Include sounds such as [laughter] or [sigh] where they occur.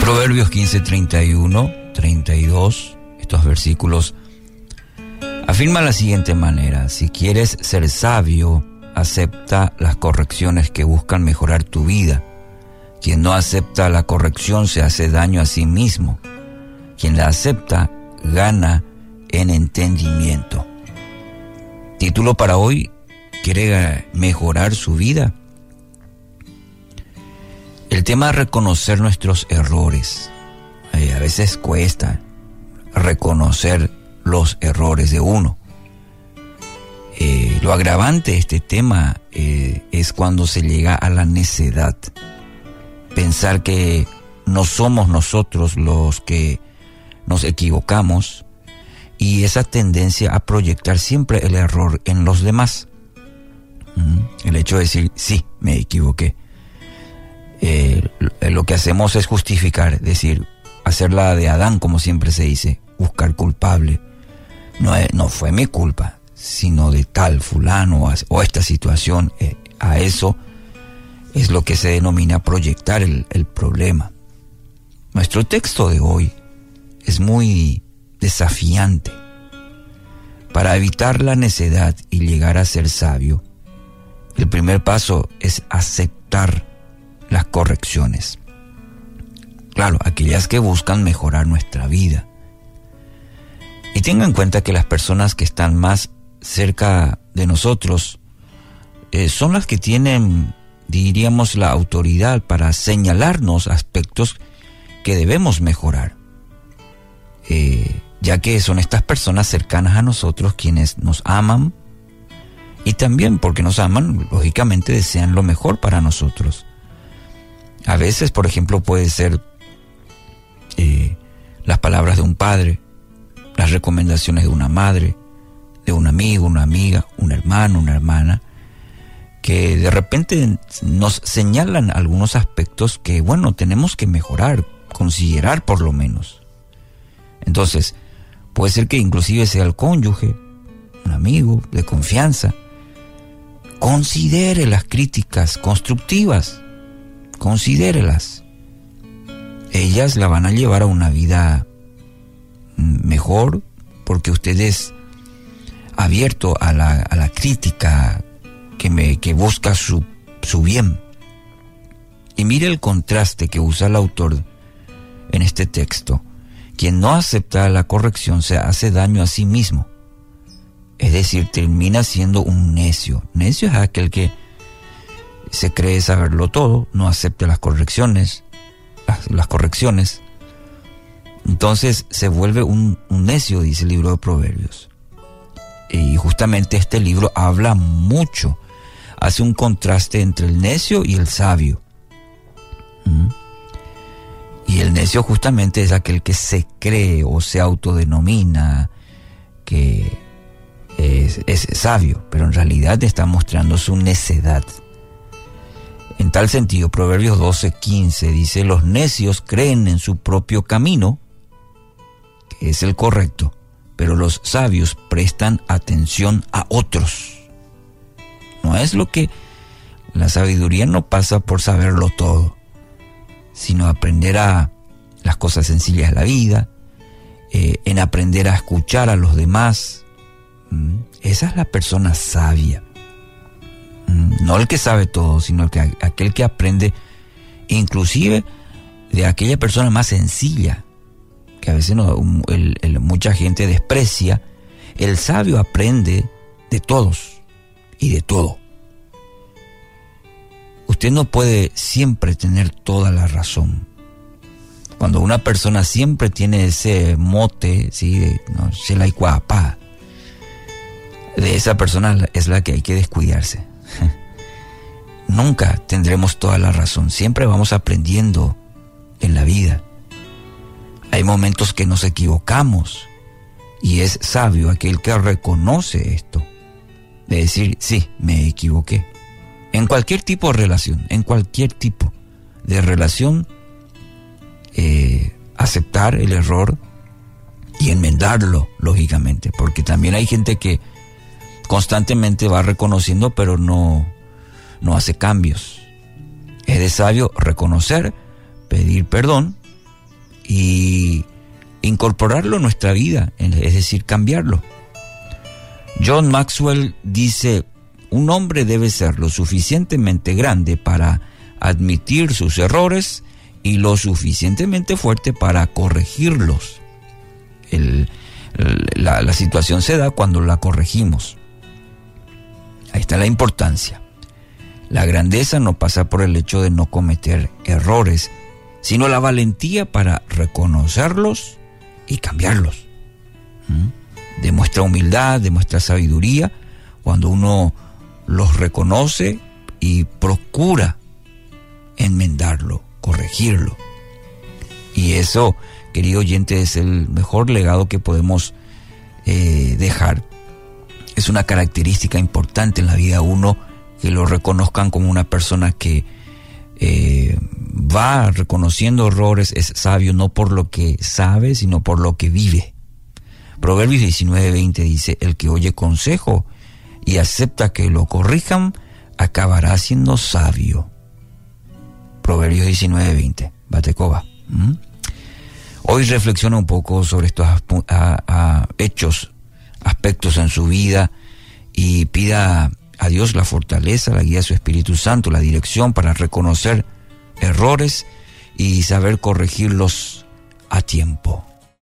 Proverbios 15, 31, 32, estos versículos afirman la siguiente manera, si quieres ser sabio, acepta las correcciones que buscan mejorar tu vida. Quien no acepta la corrección se hace daño a sí mismo. Quien la acepta gana en entendimiento. Título para hoy, ¿quiere mejorar su vida? El tema es reconocer nuestros errores. A veces cuesta reconocer los errores de uno. Eh, lo agravante de este tema eh, es cuando se llega a la necedad. Pensar que no somos nosotros los que nos equivocamos y esa tendencia a proyectar siempre el error en los demás. Mm, el hecho de decir, sí, me equivoqué. Eh, lo que hacemos es justificar, decir, hacer la de Adán, como siempre se dice, buscar culpable. No, no fue mi culpa, sino de tal fulano o esta situación. Eh, a eso es lo que se denomina proyectar el, el problema. Nuestro texto de hoy es muy desafiante. Para evitar la necedad y llegar a ser sabio, el primer paso es aceptar las correcciones. Claro, aquellas que buscan mejorar nuestra vida. Y tenga en cuenta que las personas que están más cerca de nosotros eh, son las que tienen, diríamos, la autoridad para señalarnos aspectos que debemos mejorar. Eh, ya que son estas personas cercanas a nosotros quienes nos aman y también porque nos aman, lógicamente desean lo mejor para nosotros. A veces, por ejemplo, puede ser eh, las palabras de un padre, las recomendaciones de una madre, de un amigo, una amiga, un hermano, una hermana, que de repente nos señalan algunos aspectos que, bueno, tenemos que mejorar, considerar por lo menos. Entonces, puede ser que inclusive sea el cónyuge, un amigo de confianza, considere las críticas constructivas, considérelas. Ellas la van a llevar a una vida mejor porque ustedes abierto a la, a la crítica que, me, que busca su, su bien. Y mire el contraste que usa el autor en este texto. Quien no acepta la corrección se hace daño a sí mismo. Es decir, termina siendo un necio. Necio es aquel que se cree saberlo todo, no acepta las correcciones, las, correcciones. Entonces se vuelve un, un necio, dice el libro de Proverbios. Y justamente este libro habla mucho, hace un contraste entre el necio y el sabio. Y el necio justamente es aquel que se cree o se autodenomina que es, es sabio, pero en realidad está mostrando su necedad. En tal sentido, Proverbios 12, 15 dice, los necios creen en su propio camino, que es el correcto, pero los sabios prestan atención a otros. No es lo que la sabiduría no pasa por saberlo todo, sino aprender a las cosas sencillas de la vida, eh, en aprender a escuchar a los demás. Mm, esa es la persona sabia. Mm, no el que sabe todo, sino que, aquel que aprende inclusive de aquella persona más sencilla, que a veces no, mucha gente desprecia, el sabio aprende de todos y de todo. Usted no puede siempre tener toda la razón. Cuando una persona siempre tiene ese mote, ¿sí? de no, de esa persona es la que hay que descuidarse. [laughs] Nunca tendremos toda la razón, siempre vamos aprendiendo en la vida. Hay momentos que nos equivocamos y es sabio aquel que reconoce esto, de decir, sí, me equivoqué. En cualquier tipo de relación, en cualquier tipo de relación, eh, aceptar el error y enmendarlo, lógicamente, porque también hay gente que constantemente va reconociendo pero no, no hace cambios. Es de sabio reconocer, pedir perdón y incorporarlo en nuestra vida, es decir, cambiarlo. John Maxwell dice, un hombre debe ser lo suficientemente grande para admitir sus errores y lo suficientemente fuerte para corregirlos. la, situación se da cuando la corregimos. Ahí está la importancia. La grandeza no pasa por el hecho de no cometer errores, sino la valentía para reconocerlos y cambiarlos. ¿Mm? Demuestra humildad, demuestra sabiduría cuando uno los reconoce y procura enmendarlo, corregirlo. Y eso, querido oyente, es el mejor legado que podemos eh, dejar. Es una característica importante en la vida uno que lo reconozcan como una persona que eh, va reconociendo errores, es sabio no por lo que sabe, sino por lo que vive. Proverbios 19:20 dice, el que oye consejo y acepta que lo corrijan, acabará siendo sabio. Proverbios 19:20, Batecoba. Hoy reflexiona un poco sobre estos hechos, aspectos en su vida y pida a Dios la fortaleza, la guía de su Espíritu Santo, la dirección para reconocer errores y saber corregirlos a tiempo.